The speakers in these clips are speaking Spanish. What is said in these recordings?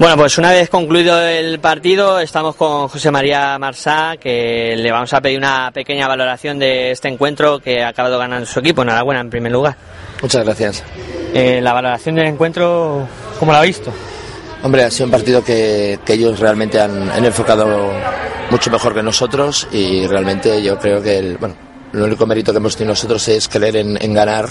Bueno, pues una vez concluido el partido, estamos con José María Marsá, que le vamos a pedir una pequeña valoración de este encuentro que ha acabado ganando su equipo. Enhorabuena, en primer lugar. Muchas gracias. Eh, la valoración del encuentro, ¿cómo la ha visto? Hombre, ha sido un partido que, que ellos realmente han, han, enfocado mucho mejor que nosotros y realmente yo creo que el, bueno, el único mérito que hemos tenido nosotros es creer en, en ganar,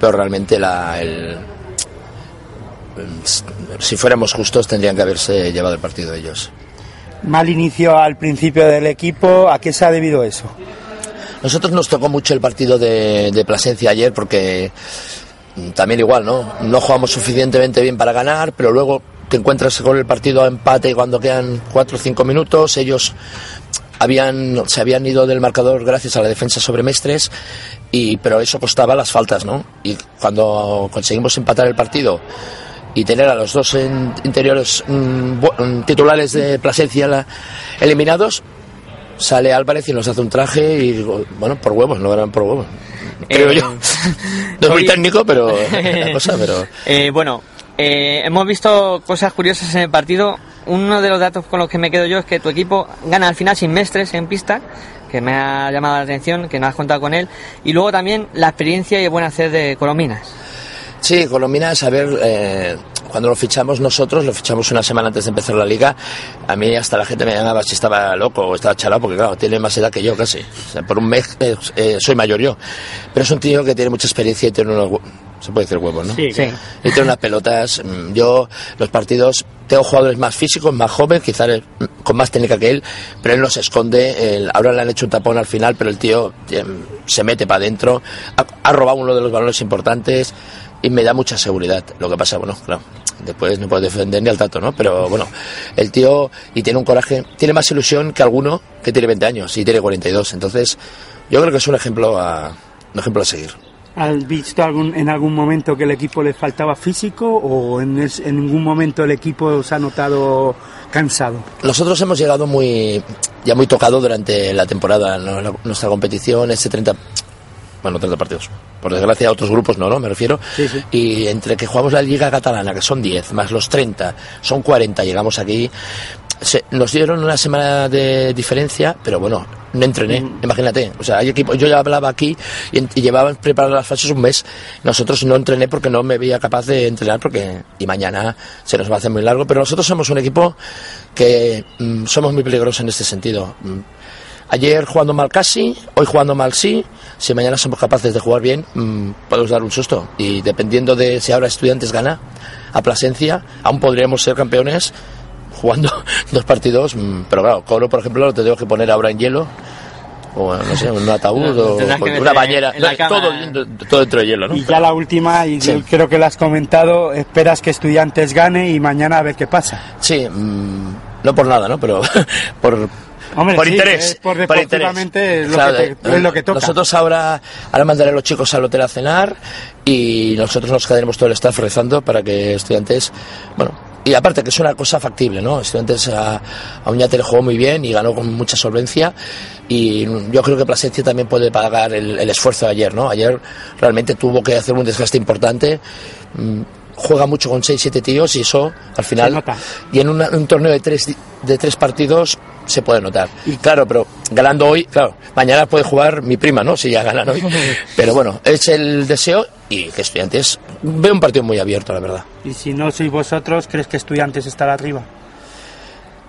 pero realmente la, el, si fuéramos justos tendrían que haberse llevado el partido ellos. Mal inicio al principio del equipo, ¿a qué se ha debido eso? Nosotros nos tocó mucho el partido de, de Plasencia ayer porque también igual, ¿no? No jugamos suficientemente bien para ganar, pero luego te encuentras con el partido a empate cuando quedan cuatro o cinco minutos, ellos habían, se habían ido del marcador gracias a la defensa sobre Mestres, y, pero eso costaba las faltas, ¿no? Y cuando conseguimos empatar el partido y tener a los dos en, interiores mmm, titulares de Plasencia la, eliminados, sale Álvarez y nos hace un traje y bueno, por huevos, no eran por huevos. Creo eh, yo. No es muy técnico, pero la cosa, pero. Eh, bueno, eh, hemos visto cosas curiosas en el partido. Uno de los datos con los que me quedo yo es que tu equipo gana al final sin Mestres en pista, que me ha llamado la atención, que no has contado con él. Y luego también la experiencia y el buen hacer de Colominas. Sí, Colomina, a ver, eh, cuando lo fichamos nosotros, lo fichamos una semana antes de empezar la liga, a mí hasta la gente me llamaba si estaba loco o estaba chalado, porque claro, tiene más edad que yo casi. O sea, por un mes eh, eh, soy mayor yo. Pero es un tío que tiene mucha experiencia y tiene unos, se puede decir huevos, ¿no? Sí, sí. Y tiene unas pelotas. Yo, los partidos, tengo jugadores más físicos, más jóvenes, quizás con más técnica que él, pero él no se esconde. Ahora le han hecho un tapón al final, pero el tío eh, se mete para adentro. Ha, ha robado uno de los balones importantes y me da mucha seguridad. Lo que pasa, bueno, claro, después no puedo defender ni al tato, ¿no? Pero bueno, el tío y tiene un coraje, tiene más ilusión que alguno que tiene 20 años y tiene 42. Entonces, yo creo que es un ejemplo a, un ejemplo a seguir. ¿Has visto algún, en algún momento que el equipo le faltaba físico o en, en ningún momento el equipo se ha notado cansado? Nosotros hemos llegado muy ya muy tocado durante la temporada, nuestra competición, este 30 bueno, 30 partidos. Por desgracia, otros grupos no, ¿no? Me refiero. Sí, sí. Y entre que jugamos la Liga Catalana, que son 10, más los 30, son 40, llegamos aquí. Se, nos dieron una semana de diferencia, pero bueno, no entrené, mm. imagínate. O sea, hay equipo, yo ya hablaba aquí y, y llevaban preparadas las fases un mes. Nosotros no entrené porque no me veía capaz de entrenar porque y mañana se nos va a hacer muy largo. Pero nosotros somos un equipo que mm, somos muy peligrosos en este sentido. Mm, Ayer jugando mal casi, hoy jugando mal sí. Si mañana somos capaces de jugar bien, mmm, podemos dar un susto. Y dependiendo de si ahora Estudiantes gana a Plasencia, aún podríamos ser campeones jugando dos partidos. Mmm, pero claro, Coro, por ejemplo, lo tengo que poner ahora en hielo. O no sé, un ataúd no, o una bañera. todo, todo dentro de hielo, ¿no? Y ya la última, y sí. creo que la has comentado, esperas que Estudiantes gane y mañana a ver qué pasa. Sí, mmm, no por nada, ¿no? Pero por Hombre, por sí, interés. Es por por interés. Es, lo claro, que te, es lo que toca. Nosotros ahora, ahora mandaré a los chicos al hotel a cenar y nosotros nos quedaremos todo el staff rezando para que estudiantes, bueno, y aparte que es una cosa factible, ¿no? Estudiantes a, a Uñate le jugó muy bien y ganó con mucha solvencia y yo creo que Plasencia también puede pagar el, el esfuerzo de ayer, ¿no? Ayer realmente tuvo que hacer un desgaste importante juega mucho con 6-7 tíos y eso al final y en una, un torneo de tres, de tres partidos se puede notar. Y claro, pero ganando hoy, claro, mañana puede jugar mi prima, ¿no? Si ya ganan hoy. Pero bueno, es el deseo y que Estudiantes ve un partido muy abierto, la verdad. Y si no sois vosotros, ¿crees que Estudiantes estará arriba?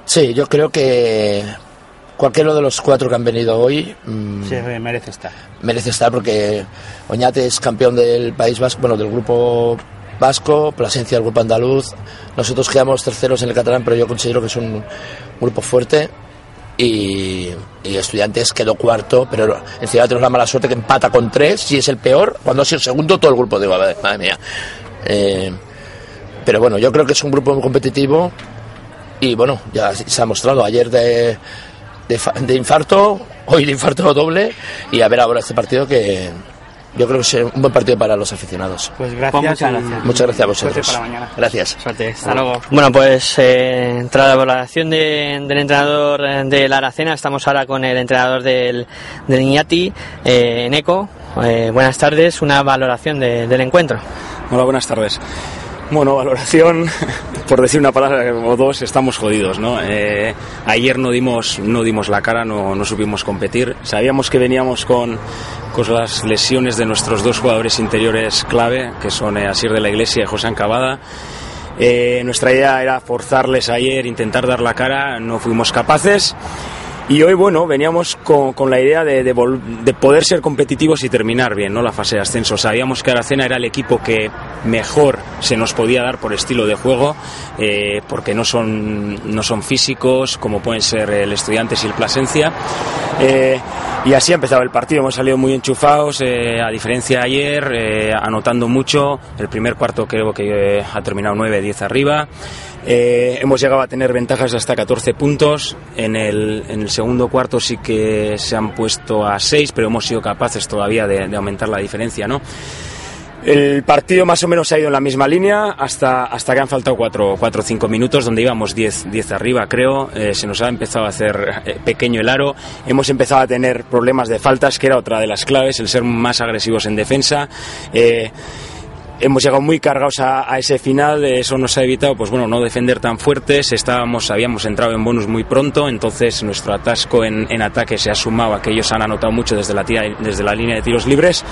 Sí, yo creo que cualquiera de los cuatro que han venido hoy mmm, sí, merece estar. Merece estar porque Oñate es campeón del País Vasco, bueno, del grupo vasco, Plasencia el grupo andaluz. Nosotros quedamos terceros en el catalán, pero yo considero que es un grupo fuerte. Y, Estudiantes quedó cuarto, pero encima tenemos la mala suerte que empata con tres y es el peor. Cuando ha sido segundo, todo el grupo digo, madre mía. Eh, Pero bueno, yo creo que es un grupo muy competitivo y bueno, ya se ha mostrado ayer de, de, de infarto, hoy de infarto doble y a ver ahora este partido que yo creo que es un buen partido para los aficionados. Pues gracias. muchas gracias. Muchas gracias a Suerte vosotros. para mañana. Gracias. Suerte, hasta luego. Bueno, pues eh, tras la valoración de- del entrenador eh, de la Aracena, estamos ahora con el entrenador del, del Iñati, eh, Neco. Eh, buenas tardes, una valoración de- del encuentro. Hola, buenas tardes. Bueno, valoración, por decir una palabra o dos, estamos jodidos, ¿no? Eh, ayer no dimos, no dimos la cara, no, no supimos competir. Sabíamos que veníamos con, con las lesiones de nuestros dos jugadores interiores clave, que son eh, Asier de la Iglesia y José Ancabada. Eh, nuestra idea era forzarles ayer, intentar dar la cara, no fuimos capaces. Y hoy, bueno, veníamos con, con la idea de, de de poder ser competitivos y terminar bien, ¿no? La fase de ascenso. Sabíamos que Aracena era el equipo que mejor se nos podía dar por estilo de juego, eh, porque no son, no son físicos, como pueden ser el Estudiantes y el Plasencia. Eh, y así ha empezado el partido. Hemos salido muy enchufados, eh, a diferencia de ayer, eh, anotando mucho. El primer cuarto creo que eh, ha terminado 9-10 arriba. Eh, hemos llegado a tener ventajas de hasta 14 puntos. En el, en el segundo cuarto sí que se han puesto a 6, pero hemos sido capaces todavía de, aumentar la diferencia, ¿no? El partido más o menos ha ido en la misma línea hasta, hasta que han faltado 4 o 5 minutos, donde íbamos 10, 10 arriba, creo. Eh, se nos ha empezado a hacer eh, pequeño el aro. Hemos empezado a tener problemas de faltas, que era otra de las claves, el ser más agresivos en defensa. Eh, hemos llegado muy cargados a, ese final, eso nos ha evitado, pues bueno, no defender tan fuertes, estábamos, habíamos entrado en bonus muy pronto, entonces nuestro atasco en, ataque se ha sumado a que ellos han anotado mucho desde la línea de tiros libres,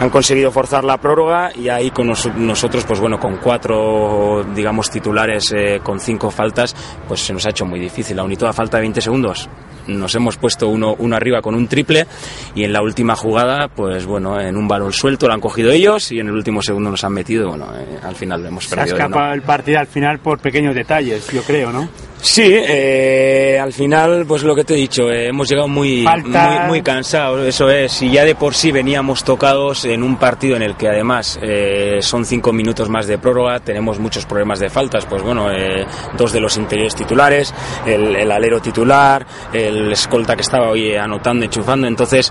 han conseguido forzar la prórroga y ahí con nos- nosotros, pues bueno, con cuatro, digamos, titulares, eh, con cinco faltas, pues se nos ha hecho muy difícil, aún y toda falta de 20 segundos. Nos hemos puesto uno, uno arriba con un triple y en la última jugada, pues bueno, en un balón suelto lo han cogido ellos y en el último segundo nos han metido bueno, eh, al final lo hemos Se ha perdido. de uno. escapado el partido al final por pequeños detalles, yo creo, ¿no? Sí, eh, al final, pues lo que te he dicho, eh, hemos llegado muy, muy, muy cansados, eso es, y ya de por sí veníamos tocados en un partido en el que además eh, son cinco minutos más de prórroga, tenemos muchos problemas de faltas, pues bueno, eh, dos de los interiores titulares, el, el alero titular, el escolta que estaba hoy anotando, enchufando, entonces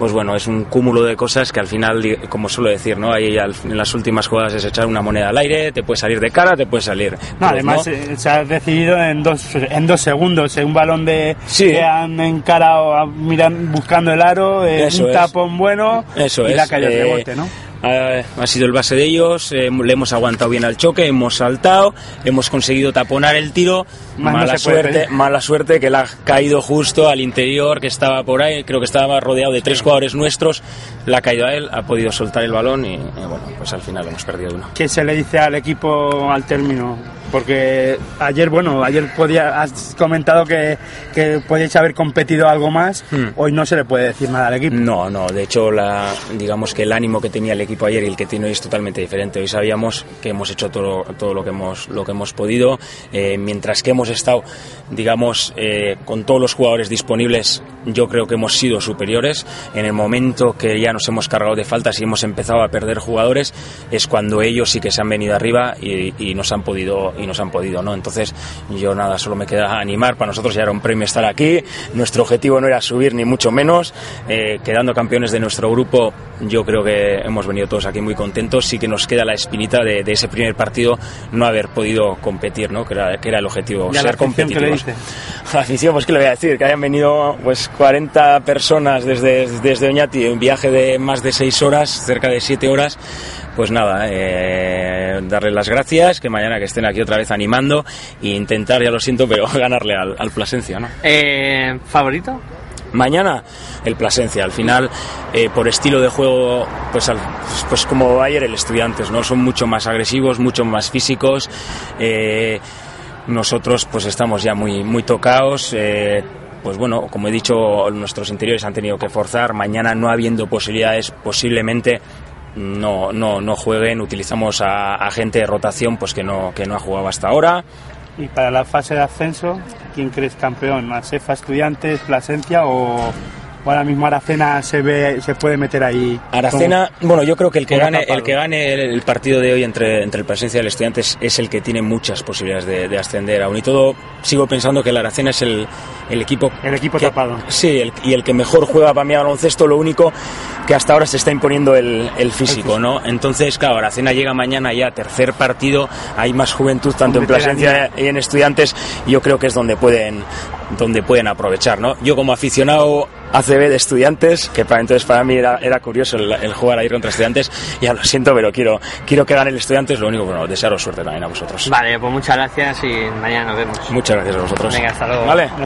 pues bueno, es un cúmulo de cosas que al final, como suelo decir, ¿no? Ahí al- en las últimas jugadas es echar una moneda al aire, te puede salir de cara, te puede salir. No, cruz, además ¿no? eh, se ha decidido en dos, en dos segundos, un balón de Sí. que han encarado miran, buscando el aro, eh, un es. tapón bueno Eso y es. la calle de eh, rebote, ¿no? Ha, ha sido el base de ellos, eh, le hemos aguantado bien al choque, hemos saltado, hemos conseguido taponar el tiro. Más no mala, puede suerte, pedir. mala suerte que le ha caído justo al interior que estaba por ahí, creo que estaba rodeado de tres jugadores nuestros, le ha caído a él, ha podido soltar el balón y, y bueno, pues al final hemos perdido uno. ¿Qué se le dice al equipo al término? Porque ayer, bueno, ayer podía, has comentado que, que podíais haber competido algo más, Hmm. hoy no se le puede decir nada al equipo. No, no, de hecho, la, digamos que el ánimo que tenía el equipo ayer y el que tiene hoy es totalmente diferente. Hoy sabíamos que hemos hecho todo, todo lo, que hemos, lo que hemos podido, eh, mientras que hemos estado, digamos, eh, con todos los jugadores disponibles, yo creo que hemos sido superiores. En el momento que ya nos hemos cargado de faltas y hemos empezado a perder jugadores, es cuando ellos sí que se han venido arriba y, y nos han podido, y nos han podido, ¿no? Entonces, yo nada, solo me queda animar. Para nosotros ya era un premio estar aquí. Nuestro objetivo no era subir ni mucho menos. Eh, quedando campeones de nuestro grupo, yo creo que hemos venido todos aquí muy contentos. Sí que nos queda la espinita de, de ese primer partido no haber podido competir, ¿no? Que era, que era el objetivo, ¿Y a la ser competitivos. la afición, pues qué le voy a decir, que hayan venido pues 40 personas desde, desde Oñati, un viaje de más de 6 horas, cerca de 7 horas, pues nada, eh, darles las gracias, que mañana que estén aquí otra vez animando e intentar, ya lo siento, pero ganarle al, al Plasencia, ¿no? Eh, ¿Favorito? Mañana el Plasencia, al final eh, por estilo de juego, pues, al- pues como ayer el Estudiantes, ¿no? Son mucho más agresivos, mucho más físicos. eh, nosotros pues estamos ya muy, muy tocados. eh, pues bueno, como he dicho, nuestros interiores han tenido que forzar. Mañana no habiendo posibilidades, posiblemente no, no, no jueguen. Utilizamos a, a gente de rotación pues que no, que no ha jugado hasta ahora. Y para la fase de ascenso, ¿quién crees campeón? ¿Masefa Estudiantes, Plasencia o, ahora mismo Aracena se ve se puede meter ahí. Aracena, bueno, yo creo que el que gane el que gane el, el partido de hoy entre, entre el Presencia y el Estudiantes es el que tiene muchas posibilidades de, de ascender. Aún y todo, sigo pensando que el Aracena es el, el equipo El equipo que- tapado. Sí, el- y el que mejor juega para mí baloncesto, lo único que hasta ahora se está imponiendo el, el físico, ¿no? Entonces, claro, Aracena llega mañana ya, tercer partido, hay más juventud tanto en Plasencia y en estudiantes, yo creo que es donde pueden, donde pueden aprovechar, ¿no? Yo como aficionado ACB de estudiantes, que para entonces para mí era, era curioso el, el jugar ahí contra estudiantes, ya lo siento, pero quiero, quiero que gane el estudiantes, lo único, bueno, desearos suerte también a vosotros. Vale, pues muchas gracias y mañana nos vemos. Muchas gracias a vosotros. Venga, hasta luego. Vale.